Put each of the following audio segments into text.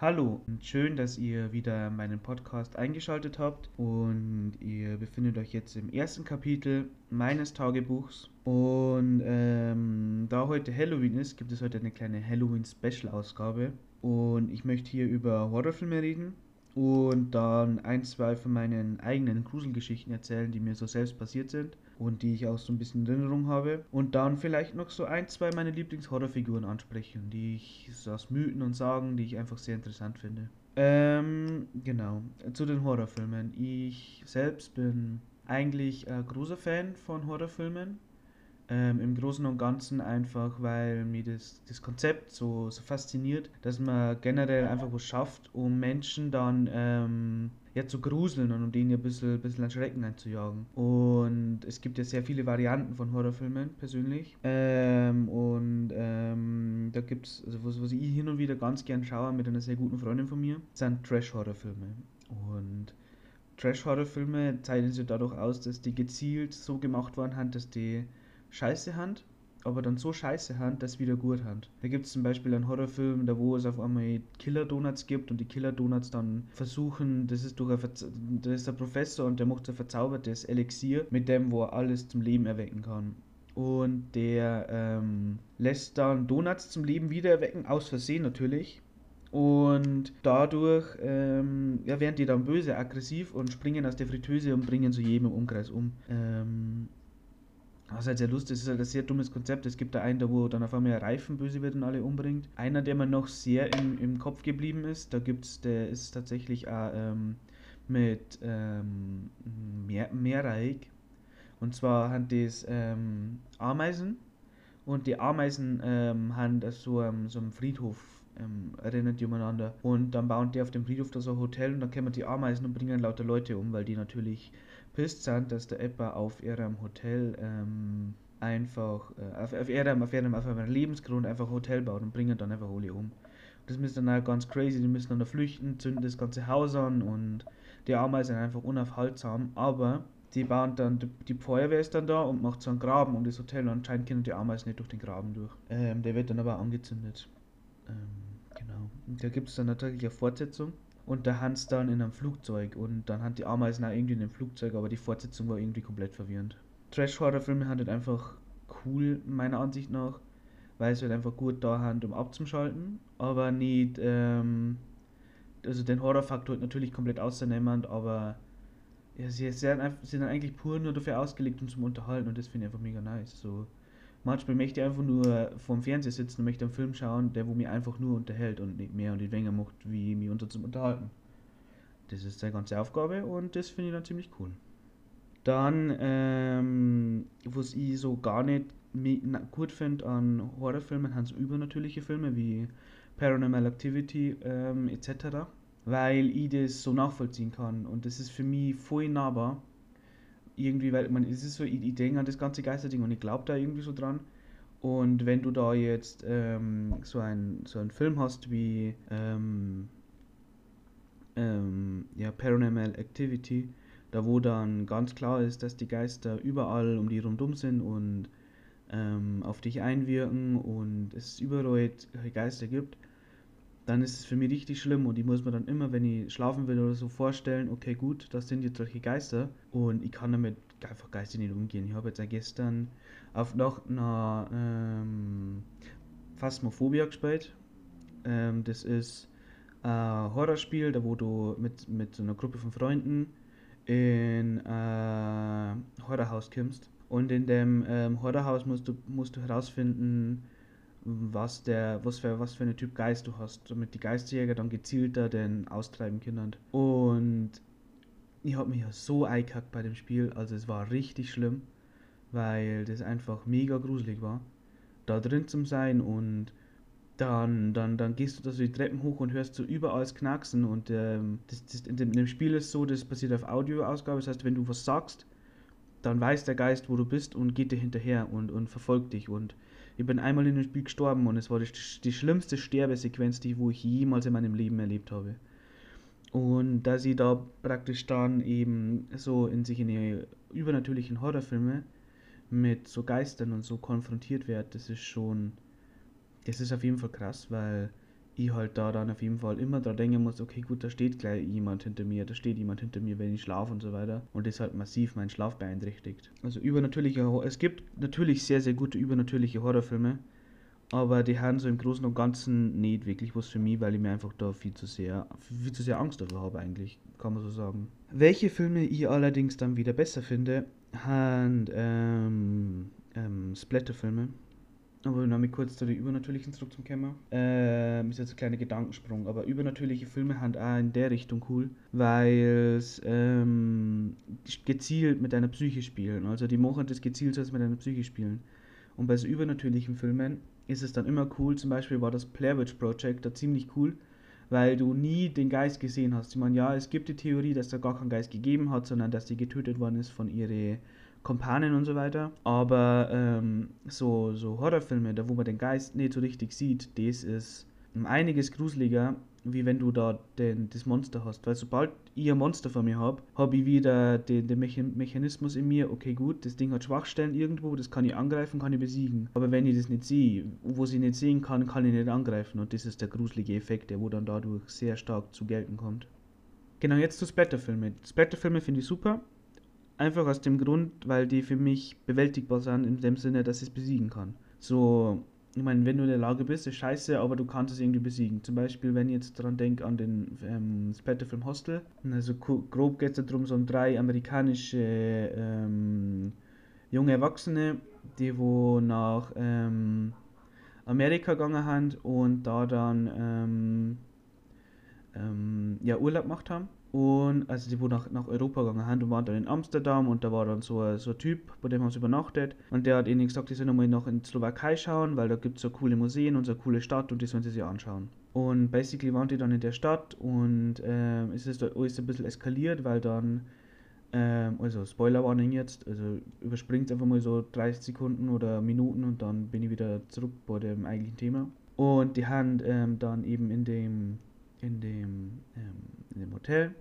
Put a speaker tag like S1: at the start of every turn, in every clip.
S1: Hallo und schön, dass ihr wieder meinen Podcast eingeschaltet habt und ihr befindet euch jetzt im ersten Kapitel meines Tagebuchs. Und ähm, da heute Halloween ist, gibt es heute eine kleine Halloween-Special-Ausgabe. Und ich möchte hier über Horrorfilme reden und dann ein, zwei von meinen eigenen Gruselgeschichten erzählen, die mir so selbst passiert sind und die ich auch so ein bisschen in Erinnerung habe. Und dann vielleicht noch so ein, zwei meiner Lieblingshorrorfiguren ansprechen, die ich so aus Mythen und Sagen, die ich einfach sehr interessant finde. Ähm, genau, zu den Horrorfilmen. Ich selbst bin eigentlich ein großer Fan von Horrorfilmen. Ähm, Im Großen und Ganzen einfach, weil mir das, das Konzept so, so fasziniert, dass man generell einfach was schafft, um Menschen dann ähm, ja, zu gruseln und um denen ein bisschen, bisschen an Schrecken einzujagen. Und es gibt ja sehr viele Varianten von Horrorfilmen persönlich. Ähm, und ähm, da gibt es, also was, was ich hin und wieder ganz gern schaue mit einer sehr guten Freundin von mir, sind Trash-Horrorfilme. Und Trash-Horrorfilme zeichnen sich dadurch aus, dass die gezielt so gemacht worden sind, dass die scheiße Hand, aber dann so scheiße Hand, dass wieder gut Hand. Da gibt es zum Beispiel einen Horrorfilm, da wo es auf einmal Killer-Donuts gibt und die Killer-Donuts dann versuchen, das ist durch ein, das ist der Professor und der macht ein verzaubertes Elixier, mit dem wo er alles zum Leben erwecken kann. Und der ähm, lässt dann Donuts zum Leben wieder erwecken, aus Versehen natürlich. Und dadurch ähm, ja, werden die dann böse, aggressiv und springen aus der Fritteuse und bringen so jedem im Umkreis um. Ähm, was halt sehr lustig ist, ist halt ein sehr dummes Konzept. Es gibt da einen, der wo dann auf einmal ein Reifen böse wird und alle umbringt. Einer, der mir noch sehr im, im Kopf geblieben ist, da gibt's, der ist tatsächlich auch ähm, mit ähm, Meerreich. Und zwar haben das ähm, Ameisen und die Ameisen ähm, haben so, ähm, so einen Friedhof ähm, erinnern die umeinander. Und dann bauen die auf dem Friedhof da so ein Hotel und dann kommen die Ameisen und bringen lauter Leute um, weil die natürlich pisst sind, dass der Eppa auf ihrem Hotel ähm, einfach, äh, auf, auf, ihrem, auf, ihrem, auf ihrem Lebensgrund einfach Hotel baut und bringen dann einfach alle um. Das ist dann halt ganz crazy, die müssen dann da flüchten, zünden das ganze Haus an und die Ameisen sind einfach unaufhaltsam, aber die bauen dann, die Feuerwehr ist dann da und macht so einen Graben um das Hotel und anscheinend können die Ameisen nicht durch den Graben durch. Ähm, der wird dann aber angezündet. Ähm, Genau. Und da gibt es dann natürlich eine Fortsetzung. Und da Hans dann in einem Flugzeug und dann hat die Ameisen auch irgendwie in dem Flugzeug, aber die Fortsetzung war irgendwie komplett verwirrend. Trash-Horror-Filme sind halt einfach cool, meiner Ansicht nach, weil sie halt einfach gut da haben, um abzuschalten, aber nicht, ähm, also den Horrorfaktor halt natürlich komplett außernehmend, aber ja, sie sind, einfach, sind eigentlich pur nur dafür ausgelegt, um zum Unterhalten und das finde ich einfach mega nice. So, Manchmal möchte ich einfach nur vorm Fernseher sitzen und möchte einen Film schauen, der wo mir einfach nur unterhält und nicht mehr und nicht weniger macht, wie mich unter zum Unterhalten. Das ist seine ganze Aufgabe und das finde ich dann ziemlich cool. Dann, ähm, was ich so gar nicht gut finde an Horrorfilmen, haben so übernatürliche Filme wie Paranormal Activity ähm, etc. Weil ich das so nachvollziehen kann und das ist für mich voll nahbar irgendwie, weil man, es ist so, ich, ich denke an das ganze Geisterding und ich glaube da irgendwie so dran. Und wenn du da jetzt ähm, so, ein, so einen Film hast wie ähm, ähm, ja, Paranormal Activity, da wo dann ganz klar ist, dass die Geister überall um die rundum sind und ähm, auf dich einwirken und es überall Geister gibt, dann ist es für mich richtig schlimm und ich muss mir dann immer, wenn ich schlafen will oder so, vorstellen, okay, gut, das sind jetzt solche Geister und ich kann damit einfach geistig nicht umgehen. Ich habe jetzt auch gestern auf noch einer ähm, Phasmophobia gespielt. Ähm, das ist ein Horrorspiel, da wo du mit, mit so einer Gruppe von Freunden in ein Horrorhaus kommst. Und in dem ähm, Horrorhaus musst du, musst du herausfinden, was der, was für, was für eine Typ Geist du hast, damit die Geistjäger dann gezielter den austreiben können. Und ich habe mich ja so eingekackt bei dem Spiel, also es war richtig schlimm, weil das einfach mega gruselig war, da drin zu sein und dann, dann, dann gehst du da so die Treppen hoch und hörst so überall Knacksen und ähm, das, das, in, dem, in dem Spiel ist so, das passiert auf Audioausgabe, das heißt, wenn du was sagst, dann weiß der Geist, wo du bist und geht dir hinterher und, und verfolgt dich. Und ich bin einmal in dem Spiel gestorben und es war die, die schlimmste Sterbesequenz, die wo ich jemals in meinem Leben erlebt habe. Und dass sie da praktisch dann eben so in sich in die übernatürlichen Horrorfilme mit so Geistern und so konfrontiert wird, das ist schon, das ist auf jeden Fall krass, weil ich halt da dann auf jeden Fall immer dran denken muss, okay, gut, da steht gleich jemand hinter mir, da steht jemand hinter mir, wenn ich schlafe und so weiter. Und das halt massiv meinen Schlaf beeinträchtigt. Also übernatürliche Horror. Es gibt natürlich sehr, sehr gute übernatürliche Horrorfilme, aber die haben so im Großen und Ganzen nicht wirklich was für mich, weil ich mir einfach da viel zu sehr, viel zu sehr Angst davor habe eigentlich, kann man so sagen. Welche Filme ich allerdings dann wieder besser finde, sind ähm, ähm, Splatterfilme. Aber noch mal kurz zu den übernatürlichen zurück zum Kämmer. Ähm, ist jetzt ein kleiner Gedankensprung, aber übernatürliche Filme haben auch in der Richtung cool, weil es ähm, gezielt mit deiner Psyche spielen. Also die machen das gezielt so mit deiner Psyche spielen. Und bei so übernatürlichen Filmen ist es dann immer cool, zum Beispiel war das Blair Witch Project da ziemlich cool, weil du nie den Geist gesehen hast. Ich meine, ja, es gibt die Theorie, dass da gar keinen Geist gegeben hat, sondern dass die getötet worden ist von ihren Kompanen und so weiter. Aber ähm, so, so Horrorfilme, da wo man den Geist nicht so richtig sieht, das ist einiges gruseliger, wie wenn du da den, das Monster hast. Weil sobald ich ein Monster vor mir habe, habe ich wieder den, den Mechanismus in mir, okay gut, das Ding hat Schwachstellen irgendwo, das kann ich angreifen, kann ich besiegen. Aber wenn ich das nicht sehe, wo ich nicht sehen kann, kann ich nicht angreifen. Und das ist der gruselige Effekt, der wo dann dadurch sehr stark zu gelten kommt. Genau, jetzt zu Splatterfilme. Splatterfilme finde ich super. Einfach aus dem Grund, weil die für mich bewältigbar sind, in dem Sinne, dass ich es besiegen kann. So, ich meine, wenn du in der Lage bist, ist scheiße, aber du kannst es irgendwie besiegen. Zum Beispiel, wenn ich jetzt daran denke, an den ähm, Splatterfilm Hostel. Also grob geht es darum, so um drei amerikanische ähm, junge Erwachsene, die wo nach ähm, Amerika gegangen sind und da dann ähm, ähm, ja, Urlaub gemacht haben. Und also die wo nach, nach Europa gegangen sind und waren dann in Amsterdam und da war dann so, so ein Typ, bei dem haben sie übernachtet. Und der hat ihnen gesagt, die sollen nochmal noch in Slowakei schauen, weil da gibt es so coole Museen und so eine coole Stadt und die sollen sie sich anschauen. Und basically waren die dann in der Stadt und äh, es ist alles ein bisschen eskaliert, weil dann, äh, also Spoilerwarning jetzt, also überspringt einfach mal so 30 Sekunden oder Minuten und dann bin ich wieder zurück bei dem eigentlichen Thema. Und die haben ähm, dann eben in dem in dem, ähm, in dem Hotel,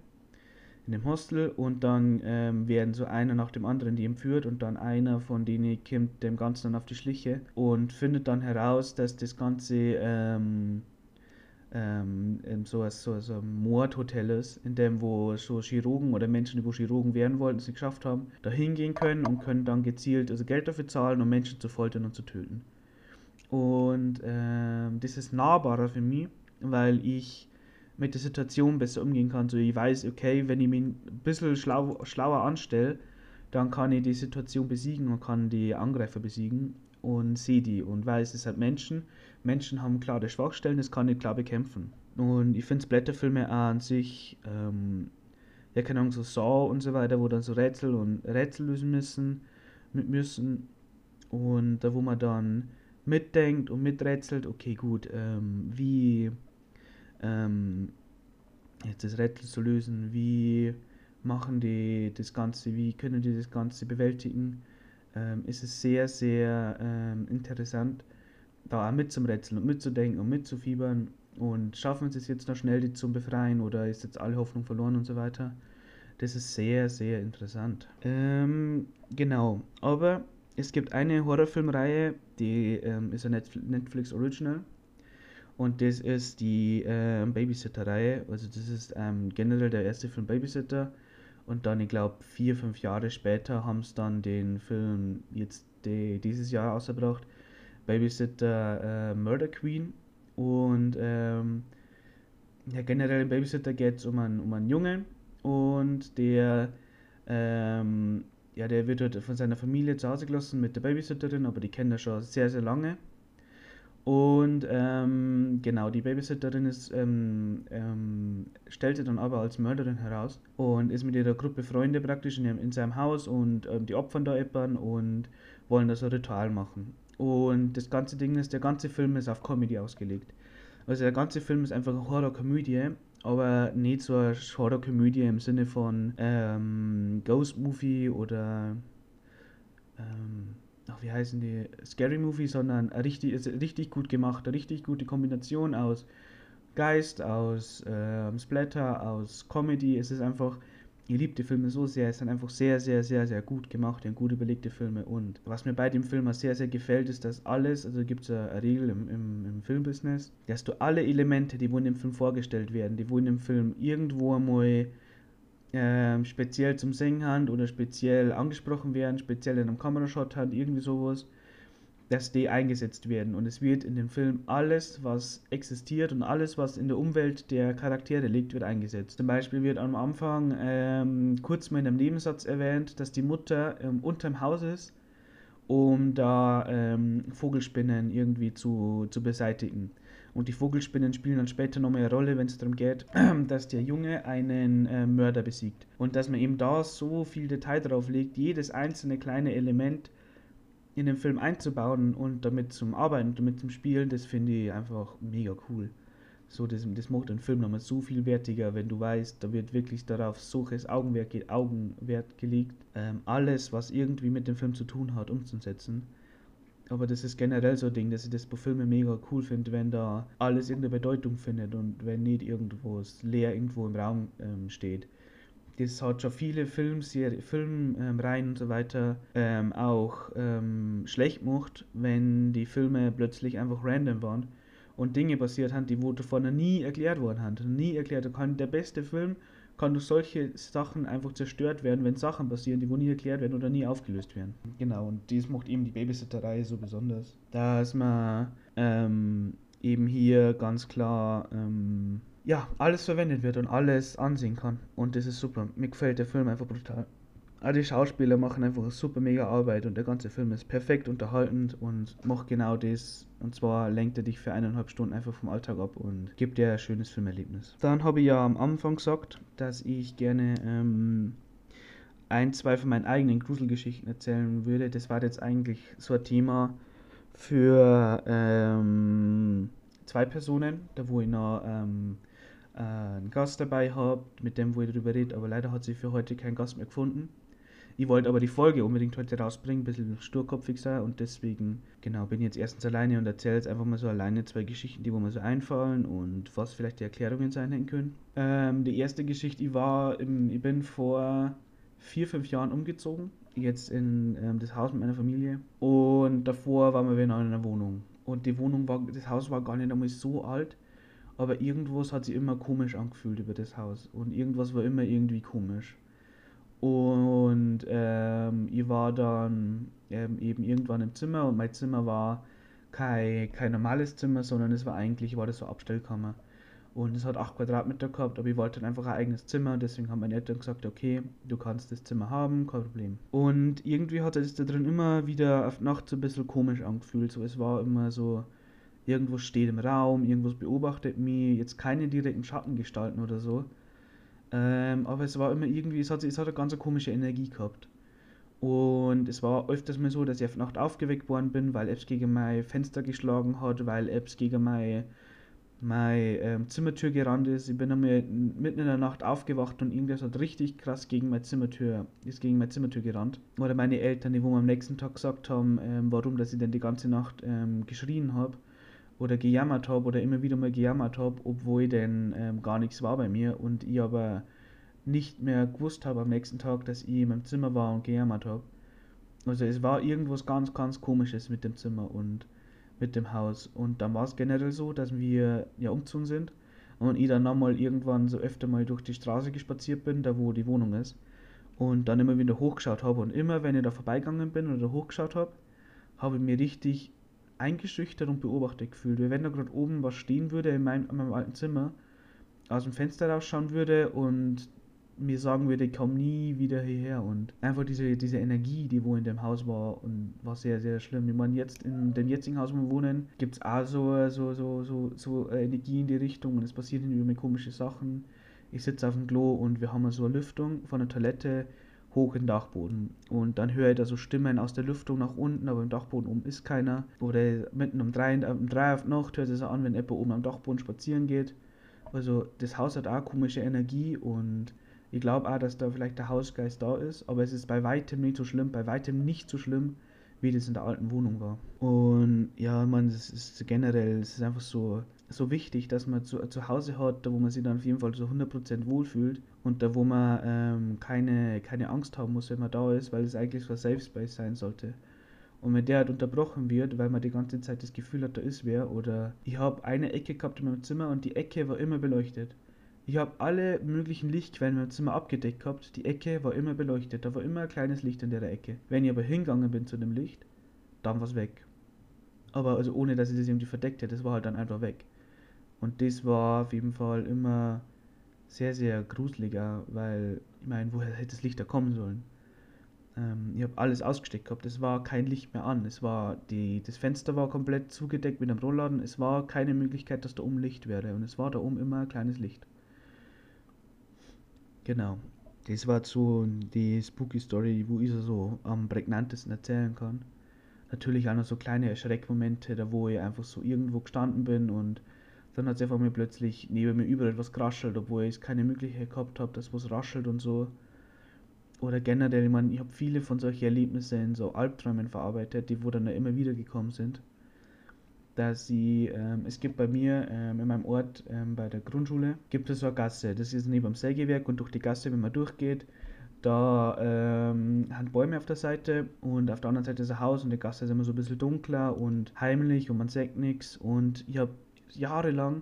S1: in dem Hostel und dann ähm, werden so einer nach dem anderen die entführt und dann einer von denen kommt dem Ganzen dann auf die Schliche und findet dann heraus, dass das Ganze ähm, ähm, so, so, so ein Mordhotel ist, in dem wo so Chirurgen oder Menschen, die wo Chirurgen werden wollten, es nicht geschafft haben, da hingehen können und können dann gezielt also Geld dafür zahlen, um Menschen zu foltern und zu töten. Und ähm, das ist nahbarer für mich, weil ich mit der Situation besser umgehen kann. So ich weiß, okay, wenn ich mich ein bisschen schlau, schlauer anstelle, dann kann ich die Situation besiegen und kann die Angreifer besiegen und sehe die und weiß, es hat Menschen. Menschen haben klare Schwachstellen, das kann ich klar bekämpfen. Und ich finde Blätterfilme an sich, ähm, ja keine Ahnung, so Saw und so weiter, wo dann so Rätsel und Rätsel lösen müssen, mit müssen und da wo man dann mitdenkt und miträtselt, okay gut, ähm, wie ähm, jetzt das Rätsel zu lösen, wie machen die das Ganze, wie können die das Ganze bewältigen, ähm, ist es sehr, sehr ähm, interessant, da auch mit zum Rätseln und mitzudenken und mitzufiebern und schaffen sie es jetzt noch schnell, die zu befreien oder ist jetzt alle Hoffnung verloren und so weiter. Das ist sehr, sehr interessant. Ähm, genau, aber es gibt eine Horrorfilmreihe, die ähm, ist ein Netflix Original und das ist die äh, Babysitter-Reihe. Also das ist ähm, generell der erste Film Babysitter. Und dann, ich glaube, vier, fünf Jahre später haben sie dann den Film jetzt die, dieses Jahr ausgebracht. Babysitter äh, Murder Queen. Und ähm, ja, generell im Babysitter geht es um einen, um einen Jungen. Und der, ähm, ja, der wird halt von seiner Familie zu Hause gelassen mit der Babysitterin, aber die kennen er schon sehr, sehr lange. Und ähm, genau, die Babysitterin ist, ähm, ähm, stellte dann aber als Mörderin heraus und ist mit ihrer Gruppe Freunde praktisch in, in seinem Haus und ähm, die opfern da jemanden und wollen das ein Ritual machen. Und das ganze Ding ist, der ganze Film ist auf Comedy ausgelegt. Also der ganze Film ist einfach eine Horrorkomödie, aber nicht so eine Horrorkomödie im Sinne von ähm, Ghost Movie oder ähm, ach, wie heißen die, Scary Movie, sondern richtig, richtig gut gemacht, richtig gute Kombination aus Geist, aus äh, Splatter, aus Comedy. Es ist einfach ich liebe die Filme so sehr, es sind einfach sehr, sehr, sehr, sehr gut gemacht und gut überlegte Filme. Und was mir bei dem Film sehr, sehr gefällt, ist, dass alles, also gibt es eine Regel im, im, im Filmbusiness, dass du alle Elemente, die wo in dem Film vorgestellt werden, die wo in dem Film irgendwo einmal ähm, speziell zum Singen haben oder speziell angesprochen werden, speziell in einem Kamerashot haben, irgendwie sowas, dass die eingesetzt werden. Und es wird in dem Film alles, was existiert und alles, was in der Umwelt der Charaktere liegt, wird eingesetzt. Zum Beispiel wird am Anfang ähm, kurz mal in einem Nebensatz erwähnt, dass die Mutter ähm, unterm Haus ist, um da ähm, Vogelspinnen irgendwie zu, zu beseitigen. Und die Vogelspinnen spielen dann später nochmal eine Rolle, wenn es darum geht, dass der Junge einen äh, Mörder besiegt. Und dass man eben da so viel Detail drauf legt, jedes einzelne kleine Element in den Film einzubauen und damit zum Arbeiten, damit zum Spielen, das finde ich einfach mega cool. So, das, das macht den Film nochmal so viel wertiger, wenn du weißt, da wird wirklich darauf solches Augenwert, Augenwert gelegt, ähm, alles, was irgendwie mit dem Film zu tun hat, umzusetzen. Aber das ist generell so ein Ding, dass ich das bei Filmen mega cool finde, wenn da alles irgendeine Bedeutung findet und wenn nicht irgendwo leer irgendwo im Raum ähm, steht das hat schon viele Filmreihen ähm, und so weiter ähm, auch ähm, schlecht gemacht, wenn die Filme plötzlich einfach random waren und Dinge passiert haben, die wo davon nie erklärt worden haben. Nie erklärt. Der beste Film kann durch solche Sachen einfach zerstört werden, wenn Sachen passieren, die wo nie erklärt werden oder nie aufgelöst werden. Genau, und dies macht eben die Babysitterei so besonders. Dass man ähm, eben hier ganz klar ähm, ja, alles verwendet wird und alles ansehen kann. Und das ist super. Mir gefällt der Film einfach brutal. All die Schauspieler machen einfach eine super mega Arbeit und der ganze Film ist perfekt unterhaltend und macht genau das. Und zwar lenkt er dich für eineinhalb Stunden einfach vom Alltag ab und gibt dir ein schönes Filmerlebnis. Dann habe ich ja am Anfang gesagt, dass ich gerne ähm, ein, zwei von meinen eigenen Gruselgeschichten erzählen würde. Das war jetzt eigentlich so ein Thema für ähm, zwei Personen, da wo ich noch ähm, äh, einen Gast dabei habt, mit dem wo ihr darüber redet, aber leider hat sie für heute keinen Gast mehr gefunden. Ich wollte aber die Folge unbedingt heute rausbringen, ein bisschen sturkopfig sein und deswegen, genau, bin jetzt erstens alleine und erzähle jetzt einfach mal so alleine zwei Geschichten, die wo mir so einfallen und was vielleicht die Erklärungen sein können. Ähm, die erste Geschichte, ich war, im, ich bin vor vier, fünf Jahren umgezogen, jetzt in ähm, das Haus mit meiner Familie und davor waren wir in einer Wohnung und die Wohnung war, das Haus war gar nicht einmal so alt, aber irgendwas hat sich immer komisch angefühlt über das Haus und irgendwas war immer irgendwie komisch. Und ähm, ich war dann ähm, eben irgendwann im Zimmer und mein Zimmer war kein, kein normales Zimmer, sondern es war eigentlich, war das so Abstellkammer. Und es hat 8 Quadratmeter gehabt, aber ich wollte dann einfach ein eigenes Zimmer, deswegen haben meine Eltern gesagt, okay, du kannst das Zimmer haben, kein Problem. Und irgendwie hat es da drin immer wieder auf Nacht so ein bisschen komisch angefühlt, so es war immer so, irgendwo steht im Raum, irgendwas beobachtet mich, jetzt keine direkten Schattengestalten oder so. Ähm, aber es war immer irgendwie, es hat, es hat eine ganz komische Energie gehabt. Und es war öfters mal so, dass ich auf Nacht aufgeweckt worden bin, weil es gegen mein Fenster geschlagen hat, weil es gegen meine, meine ähm, Zimmertür gerannt ist. Ich bin einmal mitten in der Nacht aufgewacht und irgendwas hat richtig krass gegen meine Zimmertür, ist gegen meine Zimmertür gerannt. Oder meine Eltern, die wo mir am nächsten Tag gesagt haben, ähm, warum dass ich denn die ganze Nacht ähm, geschrien habe oder gejammert habe oder immer wieder mal gejammert habe, obwohl denn ähm, gar nichts war bei mir und ich aber nicht mehr gewusst habe am nächsten Tag, dass ich in meinem Zimmer war und gejammert habe. Also es war irgendwas ganz, ganz komisches mit dem Zimmer und mit dem Haus. Und dann war es generell so, dass wir ja umgezogen sind und ich dann nochmal irgendwann so öfter mal durch die Straße gespaziert bin, da wo die Wohnung ist. Und dann immer wieder hochgeschaut habe. Und immer, wenn ich da vorbeigegangen bin oder hochgeschaut habe, habe ich mir richtig eingeschüchtert und beobachtet gefühlt. Wenn da gerade oben was stehen würde in meinem, in meinem alten Zimmer, aus dem Fenster rausschauen würde und mir sagen würde, ich komme nie wieder hierher. Und einfach diese, diese Energie, die wo in dem Haus war, und war sehr, sehr schlimm. Ich meine, jetzt in dem jetzigen Haus, wo wir wohnen, gibt es auch so, so, so, so, so Energie in die Richtung und es passieren irgendwie komische Sachen. Ich sitze auf dem Klo und wir haben so eine Lüftung von der Toilette hoch den Dachboden. Und dann höre ich da so Stimmen aus der Lüftung nach unten, aber im Dachboden oben ist keiner. Oder mitten um drei, um drei auf Nacht hört es an, wenn jemand oben am Dachboden spazieren geht. Also das Haus hat auch komische Energie und ich glaube auch, dass da vielleicht der Hausgeist da ist, aber es ist bei weitem nicht so schlimm, bei weitem nicht so schlimm, wie das in der alten Wohnung war. Und ja, man, es ist generell, es ist einfach so, so wichtig, dass man zu, zu Hause hat, da wo man sich dann auf jeden Fall so 100% wohlfühlt und da wo man ähm, keine, keine Angst haben muss, wenn man da ist, weil es eigentlich so ein Safe Space sein sollte. Und wenn der halt unterbrochen wird, weil man die ganze Zeit das Gefühl hat, da ist wer, oder ich habe eine Ecke gehabt in meinem Zimmer und die Ecke war immer beleuchtet. Ich habe alle möglichen Lichtquellen in meinem Zimmer abgedeckt gehabt, die Ecke war immer beleuchtet, da war immer ein kleines Licht in der Ecke. Wenn ich aber hingegangen bin zu dem Licht, dann war es weg. Aber also ohne, dass ich das irgendwie verdeckt hätte, das war halt dann einfach weg. Und das war auf jeden Fall immer sehr, sehr gruseliger, weil, ich meine, woher hätte das Licht da kommen sollen? Ähm, ich habe alles ausgesteckt gehabt, es war kein Licht mehr an, es war, die, das Fenster war komplett zugedeckt mit einem Rollladen, es war keine Möglichkeit, dass da oben Licht wäre und es war da oben immer ein kleines Licht. Genau. Das war so die Spooky Story, wo ich so am prägnantesten erzählen kann. Natürlich auch noch so kleine Erschreckmomente, da wo ich einfach so irgendwo gestanden bin und dann hat es einfach mir plötzlich neben mir überall etwas geraschelt, obwohl ich keine Möglichkeit gehabt habe, dass was raschelt und so. Oder generell, ich meine, ich habe viele von solchen Erlebnissen in so Albträumen verarbeitet, die wo dann immer wieder gekommen sind. Dass sie, ähm, es gibt bei mir ähm, in meinem Ort ähm, bei der Grundschule, gibt es so eine Gasse. Das ist neben dem Sägewerk und durch die Gasse, wenn man durchgeht, da ähm, haben Bäume auf der Seite und auf der anderen Seite ist ein Haus und die Gasse ist immer so ein bisschen dunkler und heimlich und man sieht nichts. Und ich habe jahrelang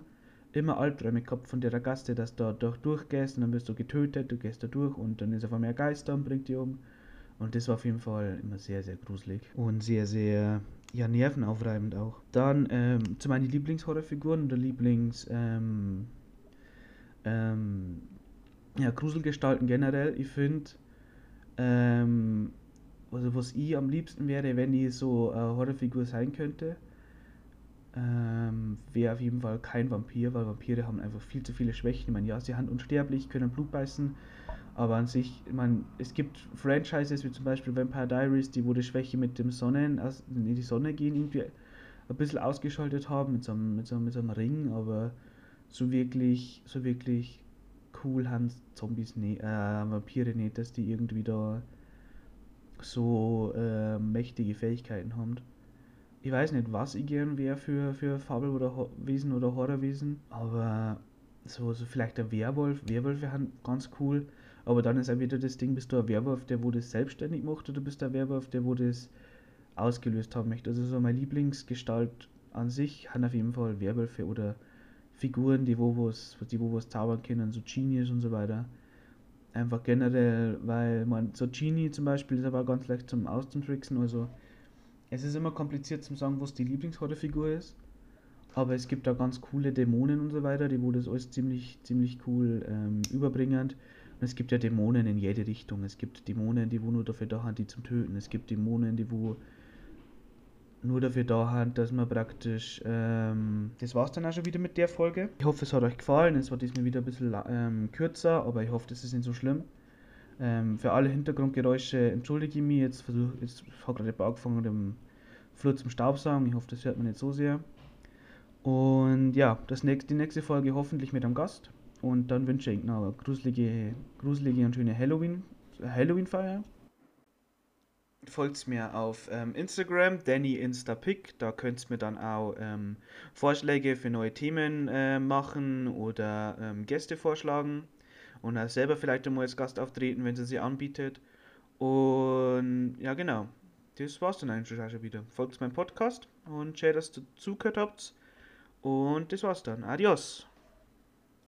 S1: immer Albträume gehabt von der Gaste, dass du da durchgehst und dann wirst du getötet, du gehst da durch und dann ist auf einmal ein Geist da und bringt dich um. Und das war auf jeden Fall immer sehr, sehr gruselig und sehr, sehr, ja, nervenaufreibend auch. Dann ähm, zu meinen Lieblingshorrorfiguren oder Lieblings, ähm, ähm, ja, Gruselgestalten generell. Ich finde, ähm, also was ich am liebsten wäre, wenn ich so eine Horrorfigur sein könnte, ähm, wäre auf jeden Fall kein Vampir, weil Vampire haben einfach viel zu viele Schwächen. Ich meine, ja, sie sind unsterblich, können Blut beißen, aber an sich, ich meine, es gibt Franchises wie zum Beispiel Vampire Diaries, die wo die Schwäche mit dem Sonnen, also in die Sonne gehen, irgendwie ein bisschen ausgeschaltet haben mit so einem, mit so, mit so einem Ring, aber so wirklich, so wirklich cool haben Zombies nicht, äh, Vampire nicht, dass die irgendwie da so äh, mächtige Fähigkeiten haben ich weiß nicht, was ich gern wäre für, für Fabel- oder Wesen oder Horrorwesen, aber so, so vielleicht ein Werwolf. Werwölfe sind ganz cool, aber dann ist auch wieder das Ding, bist du ein Werwolf, der wo das selbstständig macht oder bist du ein Werwolf, der wo das ausgelöst haben möchte. Also so meine Lieblingsgestalt an sich haben auf jeden Fall Werwölfe oder Figuren, die wo was, die wo was zaubern können, so Genies und so weiter. Einfach generell, weil man, so Genie zum Beispiel ist aber ganz leicht zum Auszutricksen, also es ist immer kompliziert zu sagen, was die Lieblingshorrorfigur ist. Aber es gibt da ganz coole Dämonen und so weiter, die wo das alles ziemlich, ziemlich cool ähm, überbringen. Und es gibt ja Dämonen in jede Richtung. Es gibt Dämonen, die wo nur dafür da sind, die zum Töten. Es gibt Dämonen, die wo nur dafür da sind, dass man praktisch. Ähm, das war's dann auch schon wieder mit der Folge. Ich hoffe, es hat euch gefallen. Es war diesmal wieder ein bisschen ähm, kürzer, aber ich hoffe, das ist nicht so schlimm. Ähm, für alle Hintergrundgeräusche entschuldige ich mich. Jetzt jetzt habe gerade angefangen, dem Flur zum Staubsaugen. Ich hoffe, das hört man nicht so sehr. Und ja, das nächste, die nächste Folge hoffentlich mit einem Gast. Und dann wünsche ich noch eine gruselige, gruselige und schöne Halloween, Halloween-Feier. Folgt mir auf ähm, Instagram, Danny Instapic. Da könnt ihr mir dann auch ähm, Vorschläge für neue Themen äh, machen oder ähm, Gäste vorschlagen und auch selber vielleicht einmal als Gast auftreten, wenn sie sie anbietet. Und ja, genau. Das war's dann eigentlich schon wieder. Folgt meinem Podcast und schön, dass ihr zugehört habt. Und das war's dann. Adios.